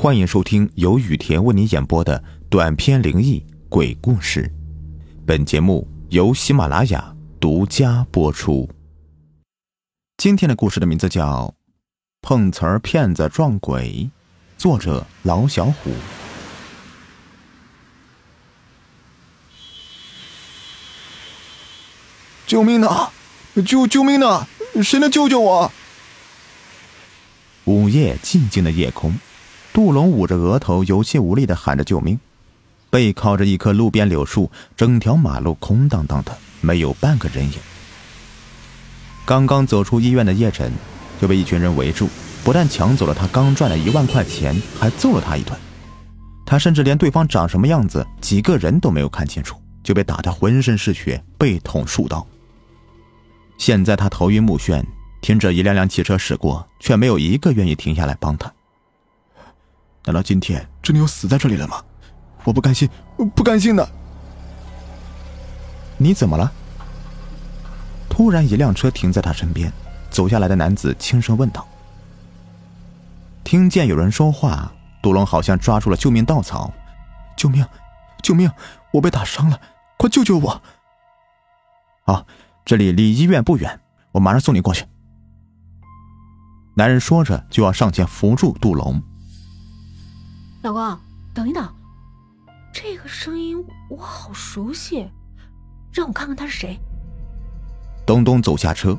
欢迎收听由雨田为你演播的短篇灵异鬼故事。本节目由喜马拉雅独家播出。今天的故事的名字叫《碰瓷儿骗子撞鬼》，作者老小虎。救命啊！救救命啊！谁能救救我？午夜寂静的夜空，杜龙捂着额头，有气无力的喊着救命。背靠着一棵路边柳树，整条马路空荡荡的，没有半个人影。刚刚走出医院的叶晨，就被一群人围住，不但抢走了他刚赚的一万块钱，还揍了他一顿。他甚至连对方长什么样子，几个人都没有看清楚，就被打得浑身是血，被捅数刀。现在他头晕目眩。听着一辆辆汽车驶过，却没有一个愿意停下来帮他。难道今天真的有死在这里了吗？我不甘心，不甘心的。你怎么了？突然，一辆车停在他身边，走下来的男子轻声问道。听见有人说话，杜龙好像抓住了救命稻草：“救命！救命！我被打伤了，快救救我！”啊，这里离医院不远，我马上送你过去。男人说着，就要上前扶住杜龙。老公，等一等，这个声音我好熟悉，让我看看他是谁。东东走下车，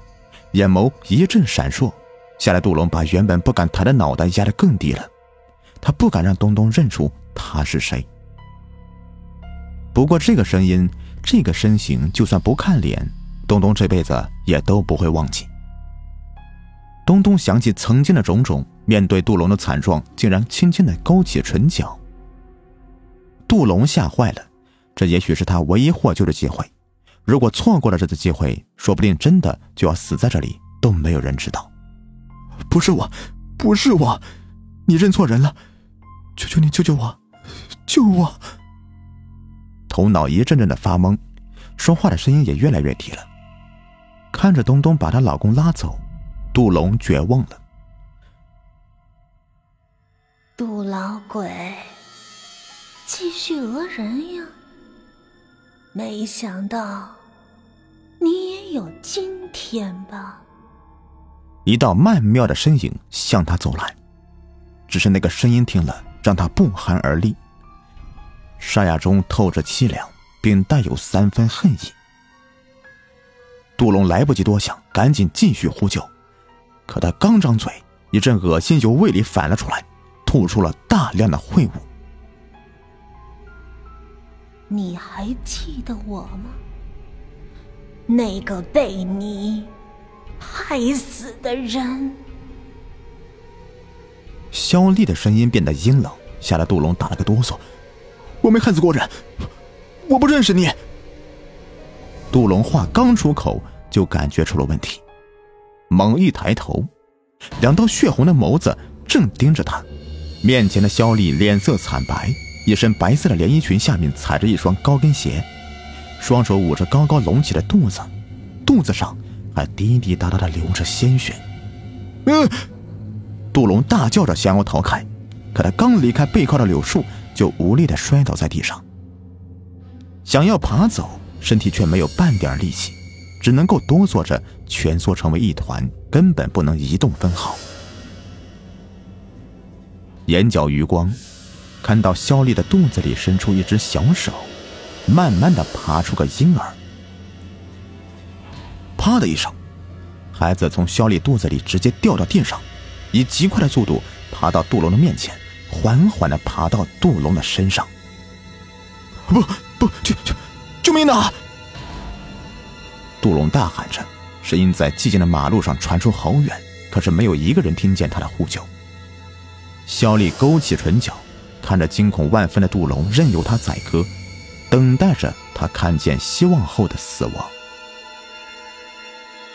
眼眸一阵闪烁，吓得杜龙把原本不敢抬的脑袋压得更低了。他不敢让东东认出他是谁。不过这个声音，这个身形，就算不看脸，东东这辈子也都不会忘记。东东想起曾经的种种，面对杜龙的惨状，竟然轻轻的勾起唇角。杜龙吓坏了，这也许是他唯一获救的机会。如果错过了这次机会，说不定真的就要死在这里，都没有人知道。不是我，不是我，你认错人了，求求你救救我，救我！头脑一阵阵的发懵，说话的声音也越来越低了。看着东东把她老公拉走。杜龙绝望了。杜老鬼，继续讹人呀！没想到你也有今天吧？一道曼妙的身影向他走来，只是那个声音听了让他不寒而栗，沙哑中透着凄凉，并带有三分恨意。杜龙来不及多想，赶紧继续呼救。可他刚张嘴，一阵恶心由胃里反了出来，吐出了大量的秽物。你还记得我吗？那个被你害死的人。肖丽的声音变得阴冷，吓得杜龙打了个哆嗦。我没害死过人，我不认识你。杜龙话刚出口，就感觉出了问题。猛一抬头，两道血红的眸子正盯着他。面前的肖丽脸色惨白，一身白色的连衣裙下面踩着一双高跟鞋，双手捂着高高隆起的肚子，肚子上还滴滴答答的流着鲜血。嗯，杜龙大叫着想要逃开，可他刚离开背靠的柳树，就无力的摔倒在地上。想要爬走，身体却没有半点力气。只能够哆嗦着蜷缩成为一团，根本不能移动分毫。眼角余光，看到肖丽的肚子里伸出一只小手，慢慢的爬出个婴儿。啪的一声，孩子从肖丽肚子里直接掉到地上，以极快的速度爬到杜龙的面前，缓缓的爬到杜龙的身上。不不，救救救命啊！杜龙大喊着，声音在寂静的马路上传出好远，可是没有一个人听见他的呼救。肖丽勾起唇角，看着惊恐万分的杜龙，任由他宰割，等待着他看见希望后的死亡。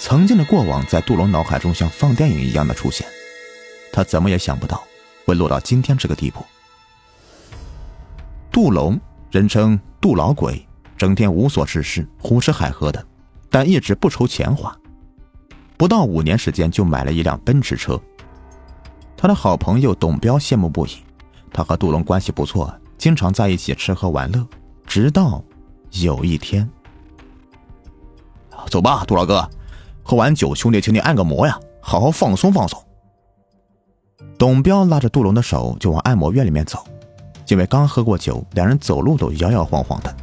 曾经的过往在杜龙脑海中像放电影一样的出现，他怎么也想不到会落到今天这个地步。杜龙，人称杜老鬼，整天无所事事，胡吃海喝的。但一直不愁钱花，不到五年时间就买了一辆奔驰车。他的好朋友董彪羡慕不已，他和杜龙关系不错，经常在一起吃喝玩乐。直到有一天，走吧，杜老哥，喝完酒，兄弟请你按个摩呀，好好放松放松。董彪拉着杜龙的手就往按摩院里面走，因为刚喝过酒，两人走路都摇摇晃晃的。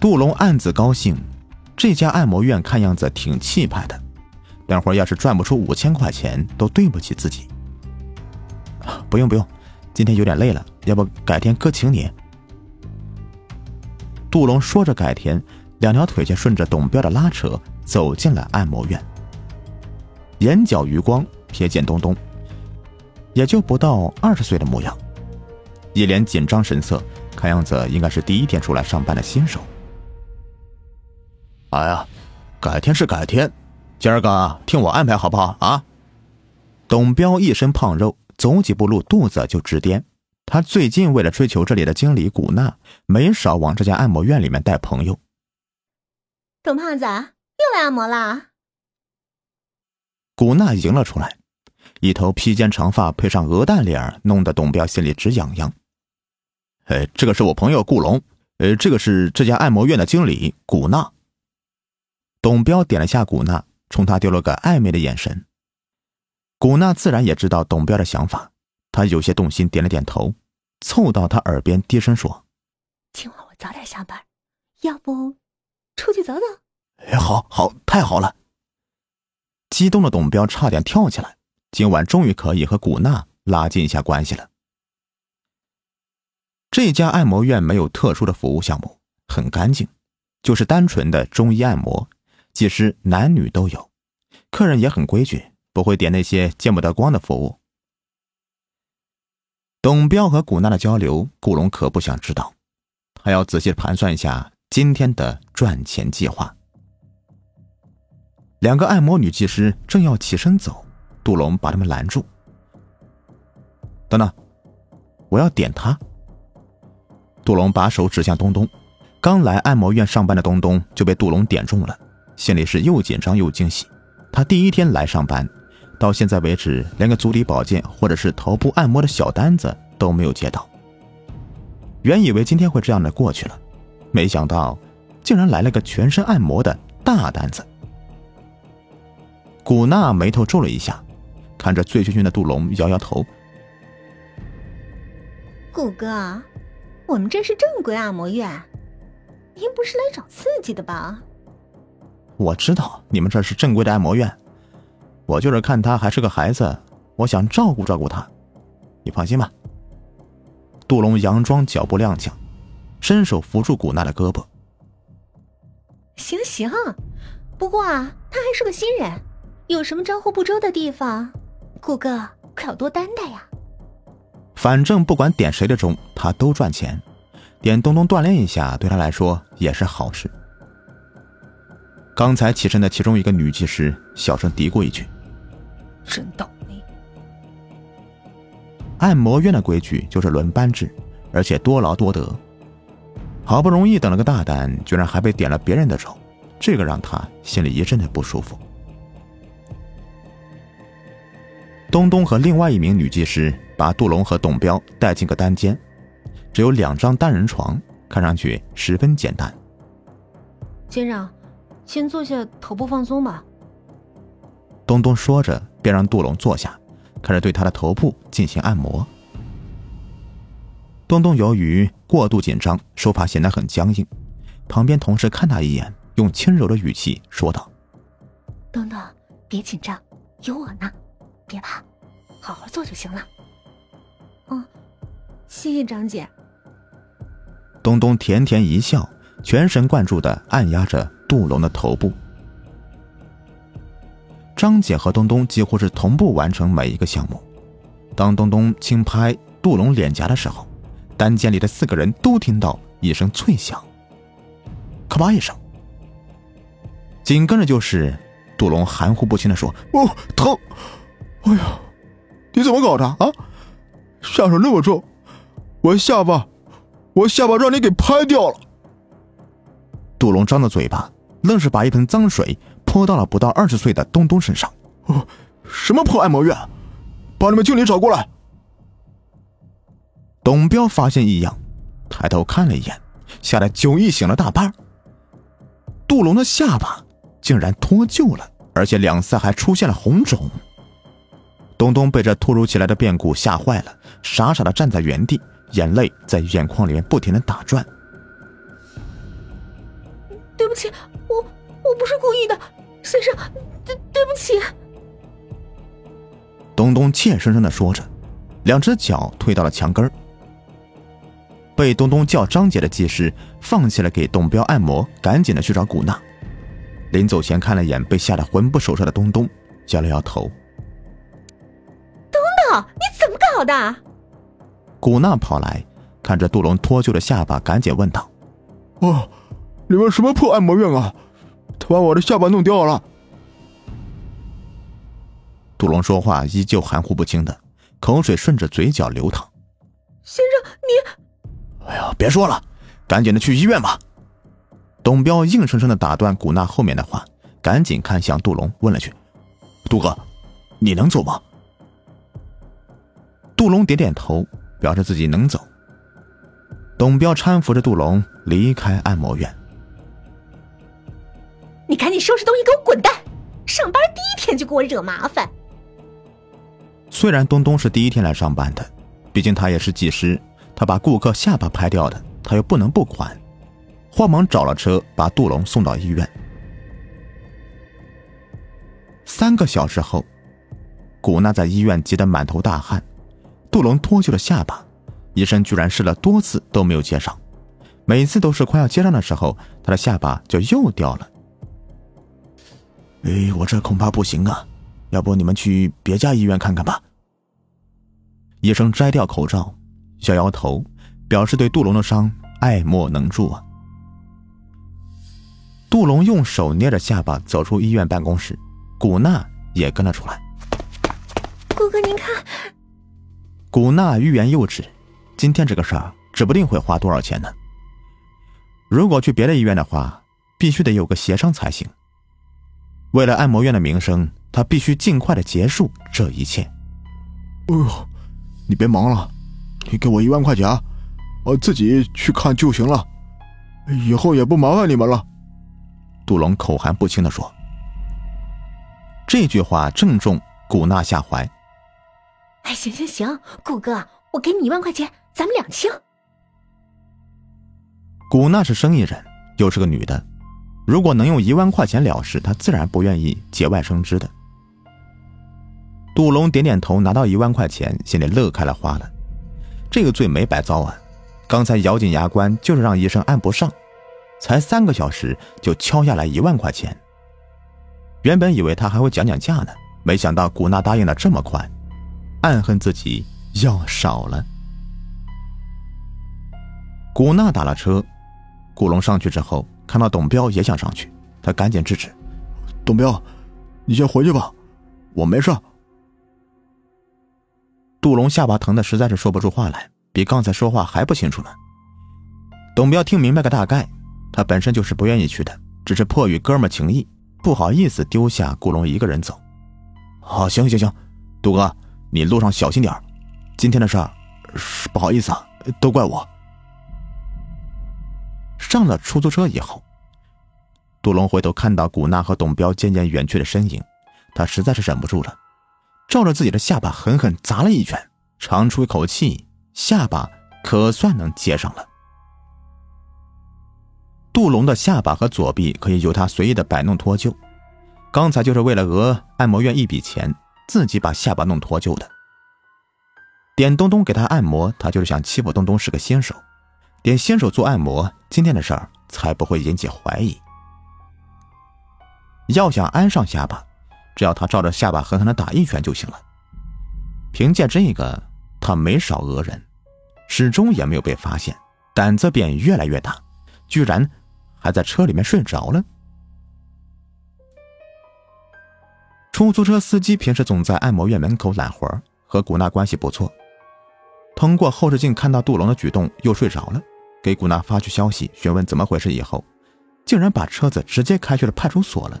杜龙暗自高兴，这家按摩院看样子挺气派的，等会儿要是赚不出五千块钱，都对不起自己。不用不用，今天有点累了，要不改天哥请你。杜龙说着改天，两条腿就顺着董彪的拉扯走进了按摩院。眼角余光瞥见东东，也就不到二十岁的模样，一脸紧张神色，看样子应该是第一天出来上班的新手。哎呀，改天是改天，今儿个听我安排好不好啊？董彪一身胖肉，走几步路肚子就直颠。他最近为了追求这里的经理古娜，没少往这家按摩院里面带朋友。董胖子又来按摩啦？古娜迎了出来，一头披肩长发配上鹅蛋脸，弄得董彪心里直痒痒。呃，这个是我朋友顾龙，呃，这个是这家按摩院的经理古娜。董彪点了下古娜，冲他丢了个暧昧的眼神。古娜自然也知道董彪的想法，她有些动心，点了点头，凑到他耳边低声说：“今晚我早点下班，要不出去走走？”“哎，好，好，太好了！”激动的董彪差点跳起来，今晚终于可以和古娜拉近一下关系了。这家按摩院没有特殊的服务项目，很干净，就是单纯的中医按摩。技师男女都有，客人也很规矩，不会点那些见不得光的服务。董彪和古娜的交流，顾龙可不想知道，他要仔细盘算一下今天的赚钱计划。两个按摩女技师正要起身走，杜龙把他们拦住：“等等，我要点他。”杜龙把手指向东东，刚来按摩院上班的东东就被杜龙点中了。心里是又紧张又惊喜。他第一天来上班，到现在为止，连个足底保健或者是头部按摩的小单子都没有接到。原以为今天会这样的过去了，没想到竟然来了个全身按摩的大单子。古娜眉头皱了一下，看着醉醺醺的杜龙，摇摇头：“古哥，我们这是正规按摩院，您不是来找刺激的吧？”我知道你们这是正规的按摩院，我就是看他还是个孩子，我想照顾照顾他。你放心吧。杜龙佯装脚步踉跄，伸手扶住古娜的胳膊。行行，不过啊，他还是个新人，有什么招呼不周的地方，古哥可要多担待呀。反正不管点谁的钟，他都赚钱，点东东锻炼一下，对他来说也是好事。刚才起身的其中一个女技师小声嘀咕一句：“真倒霉。”按摩院的规矩就是轮班制，而且多劳多得。好不容易等了个大单，居然还被点了别人的钟，这个让他心里一阵的不舒服。东东和另外一名女技师把杜龙和董彪带进个单间，只有两张单人床，看上去十分简单。先生。先坐下，头部放松吧。东东说着，便让杜龙坐下，开始对他的头部进行按摩。东东由于过度紧张，手法显得很僵硬。旁边同事看他一眼，用轻柔的语气说道：“东东，别紧张，有我呢，别怕，好好做就行了。”“嗯，谢谢张姐。”东东甜甜一笑，全神贯注的按压着。杜龙的头部，张姐和东东几乎是同步完成每一个项目。当东东轻拍杜龙脸颊的时候，单间里的四个人都听到一声脆响，咔吧一声，紧跟着就是杜龙含糊不清的说：“哦，疼！哎呀，你怎么搞的啊？下手那么重，我下巴，我下巴让你给拍掉了。”杜龙张着嘴巴。愣是把一盆脏水泼到了不到二十岁的东东身上。哦，什么破按摩院？把你们经理找过来！董彪发现异样，抬头看了一眼，吓得酒意醒了大半。杜龙的下巴竟然脱臼了，而且两腮还出现了红肿。东东被这突如其来的变故吓坏了，傻傻的站在原地，眼泪在眼眶里面不停的打转。对不起，我我不是故意的，先生，对对不起。东东怯生生的说着，两只脚推到了墙根被东东叫张姐的技师放弃了给董彪按摩，赶紧的去找古娜。临走前看了眼被吓得魂不守舍的东东，摇了摇头。东东你怎么搞的？古娜跑来，看着杜龙脱臼的下巴，赶紧问道：“啊，你们什么破按摩院啊？他把我的下巴弄掉了。”杜龙说话依旧含糊不清的，口水顺着嘴角流淌。先生，你……哎呀，别说了，赶紧的去医院吧。董彪硬生生的打断古娜后面的话，赶紧看向杜龙，问了句：“杜哥，你能走吗？”杜龙点点头，表示自己能走。董彪搀扶着杜龙离开按摩院。你赶紧收拾东西，给我滚蛋！上班第一天就给我惹麻烦。虽然东东是第一天来上班的，毕竟他也是技师，他把顾客下巴拍掉的，他又不能不管，慌忙找了车把杜龙送到医院。三个小时后，古娜在医院急得满头大汗。杜龙脱臼了下巴，医生居然试了多次都没有接上，每次都是快要接上的时候，他的下巴就又掉了。哎，我这恐怕不行啊，要不你们去别家医院看看吧。医生摘掉口罩，摇摇头，表示对杜龙的伤爱莫能助啊。杜龙用手捏着下巴走出医院办公室，古娜也跟了出来。顾哥，您看。古娜欲言又止，今天这个事儿指不定会花多少钱呢。如果去别的医院的话，必须得有个协商才行。为了按摩院的名声，他必须尽快的结束这一切。哎呦，你别忙了，你给我一万块钱，我自己去看就行了，以后也不麻烦你们了。杜龙口含不清的说。这句话正中古娜下怀。哎，行行行，顾哥，我给你一万块钱，咱们两清。古娜是生意人，又是个女的，如果能用一万块钱了事，他自然不愿意节外生枝的。杜龙点点头，拿到一万块钱，心里乐开了花了。这个罪没白遭啊！刚才咬紧牙关，就是让医生按不上，才三个小时就敲下来一万块钱。原本以为他还会讲讲价呢，没想到古娜答应的这么快。暗恨自己药少了。古娜打了车，古龙上去之后，看到董彪也想上去，他赶紧制止：“董彪，你先回去吧，我没事。”杜龙下巴疼的实在是说不出话来，比刚才说话还不清楚呢。董彪听明白个大概，他本身就是不愿意去的，只是迫于哥们情谊，不好意思丢下顾龙一个人走。好，行行行，杜哥。你路上小心点今天的事儿，不好意思啊，都怪我。上了出租车以后，杜龙回头看到古娜和董彪渐渐远去的身影，他实在是忍不住了，照着自己的下巴狠狠砸了一拳，长出一口气，下巴可算能接上了。杜龙的下巴和左臂可以由他随意的摆弄脱臼，刚才就是为了讹按摩院一笔钱。自己把下巴弄脱臼的，点东东给他按摩，他就是想欺负东东是个新手，点新手做按摩，今天的事儿才不会引起怀疑。要想安上下巴，只要他照着下巴狠狠的打一拳就行了。凭借这个，他没少讹人，始终也没有被发现，胆子便越来越大，居然还在车里面睡着了。出租车司机平时总在按摩院门口揽活和古娜关系不错。通过后视镜看到杜龙的举动，又睡着了，给古娜发去消息询问怎么回事以后，竟然把车子直接开去了派出所了。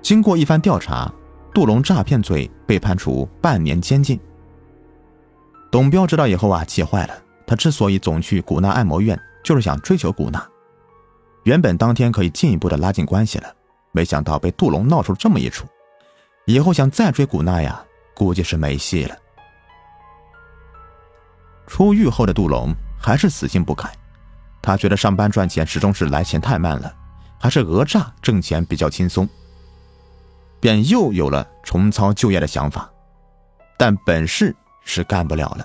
经过一番调查，杜龙诈骗罪被判处半年监禁。董彪知道以后啊，气坏了。他之所以总去古娜按摩院，就是想追求古娜。原本当天可以进一步的拉近关系了，没想到被杜龙闹出这么一出，以后想再追古娜呀，估计是没戏了。出狱后的杜龙还是死性不改，他觉得上班赚钱始终是来钱太慢了，还是讹诈挣钱比较轻松，便又有了重操旧业的想法，但本事是干不了了。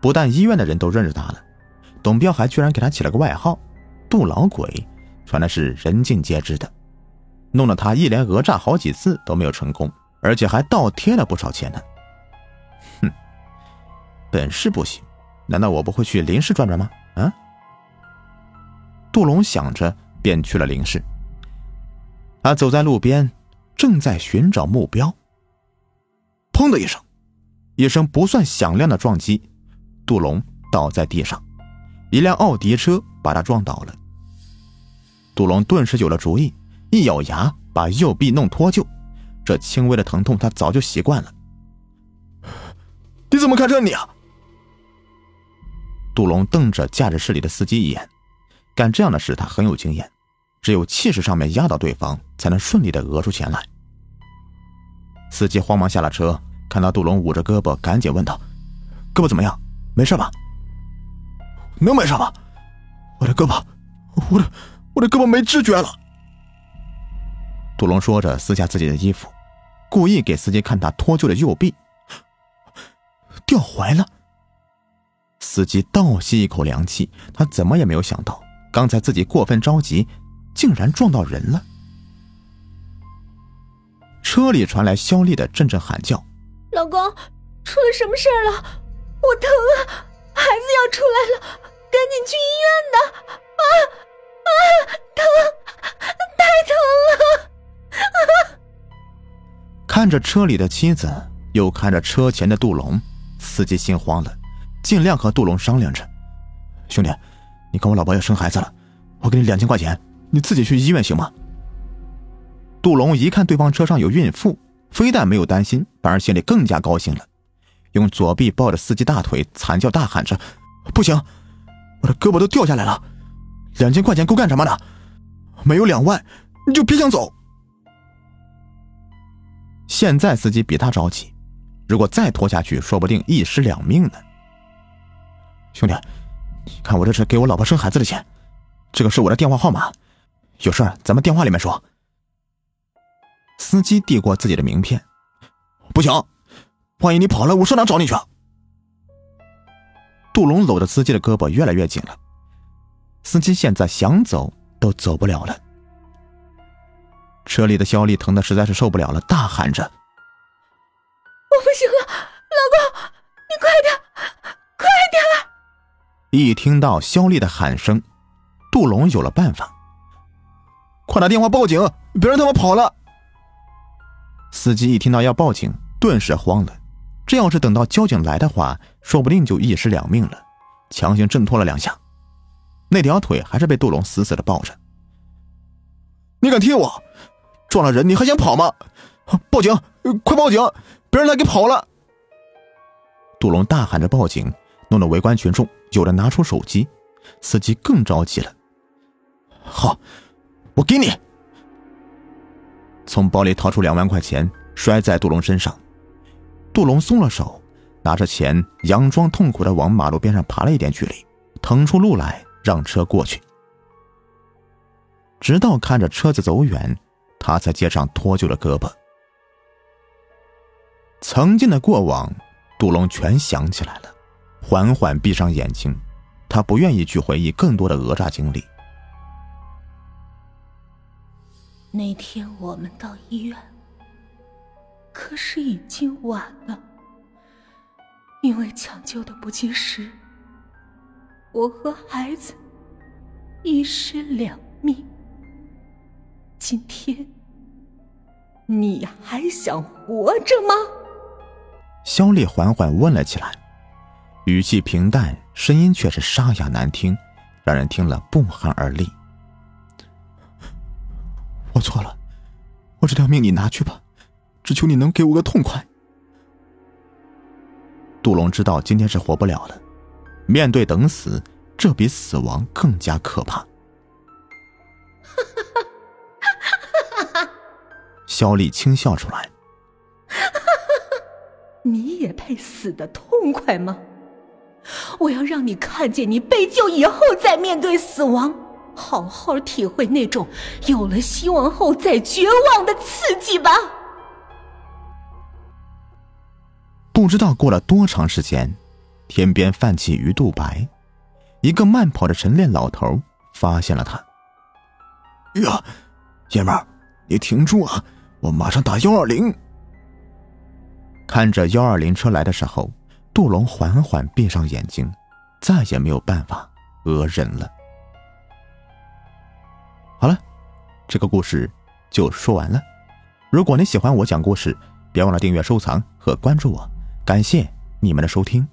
不但医院的人都认识他了，董彪还居然给他起了个外号“杜老鬼”，传的是人尽皆知的，弄得他一连讹诈好几次都没有成功，而且还倒贴了不少钱呢。哼，本事不行，难道我不会去林氏转转吗？啊！杜龙想着，便去了林氏。他走在路边，正在寻找目标。砰的一声，一声不算响亮的撞击。杜龙倒在地上，一辆奥迪车把他撞倒了。杜龙顿时有了主意，一咬牙把右臂弄脱臼。这轻微的疼痛他早就习惯了。你怎么开车你啊？杜龙瞪着驾驶室里的司机一眼，干这样的事他很有经验，只有气势上面压倒对方，才能顺利的讹出钱来。司机慌忙下了车，看到杜龙捂着胳膊，赶紧问道：“胳膊怎么样？”没事吧？能没事吗？我的胳膊，我的我的胳膊没知觉了。杜龙说着，撕下自己的衣服，故意给司机看他脱臼的右臂，掉怀了。司机倒吸一口凉气，他怎么也没有想到，刚才自己过分着急，竟然撞到人了。车里传来肖丽的阵阵喊叫：“老公，出了什么事儿了？”我疼啊！孩子要出来了，赶紧去医院的！啊啊，疼，太疼了！啊！看着车里的妻子，又看着车前的杜龙，司机心慌了，尽量和杜龙商量着：“兄弟，你看我老婆要生孩子了，我给你两千块钱，你自己去医院行吗？”杜龙一看对方车上有孕妇，非但没有担心，反而心里更加高兴了。用左臂抱着司机大腿，惨叫大喊着：“不行，我的胳膊都掉下来了！两千块钱够干什么的？没有两万，你就别想走！”现在司机比他着急，如果再拖下去，说不定一尸两命呢。兄弟，你看我这是给我老婆生孩子的钱，这个是我的电话号码，有事咱们电话里面说。司机递过自己的名片，不行。万一你跑了，我上哪找你去？杜龙搂着司机的胳膊越来越紧了，司机现在想走都走不了了。车里的肖丽疼的实在是受不了了，大喊着：“我不行一听到肖丽的喊声，杜龙有了办法：“快打电话报警，别让他们跑了！”司机一听到要报警，顿时慌了。这要是等到交警来的话，说不定就一尸两命了。强行挣脱了两下，那条腿还是被杜龙死死的抱着。你敢踢我？撞了人你还想跑吗？报警！快报警！别让他给跑了！杜龙大喊着报警，弄得围观群众有的拿出手机，司机更着急了。好，我给你。从包里掏出两万块钱，摔在杜龙身上。杜龙松了手，拿着钱，佯装痛苦的往马路边上爬了一点距离，腾出路来让车过去。直到看着车子走远，他才接上脱臼的胳膊。曾经的过往，杜龙全想起来了，缓缓闭上眼睛，他不愿意去回忆更多的讹诈经历。那天我们到医院。可是已经晚了，因为抢救的不及时，我和孩子一尸两命。今天你还想活着吗？肖丽缓缓问了起来，语气平淡，声音却是沙哑难听，让人听了不寒而栗。我错了，我这条命你拿去吧。只求你能给我个痛快。杜龙知道今天是活不了了，面对等死，这比死亡更加可怕。肖丽轻笑出来：“ 你也配死的痛快吗？我要让你看见你被救以后再面对死亡，好好体会那种有了希望后再绝望的刺激吧。”不知道过了多长时间，天边泛起鱼肚白，一个慢跑的晨练老头发现了他。呀，爷们儿，你停住啊！我马上打幺二零。看着幺二零车来的时候，杜龙缓缓闭上眼睛，再也没有办法讹人了。好了，这个故事就说完了。如果你喜欢我讲故事，别忘了订阅、收藏和关注我。感谢你们的收听。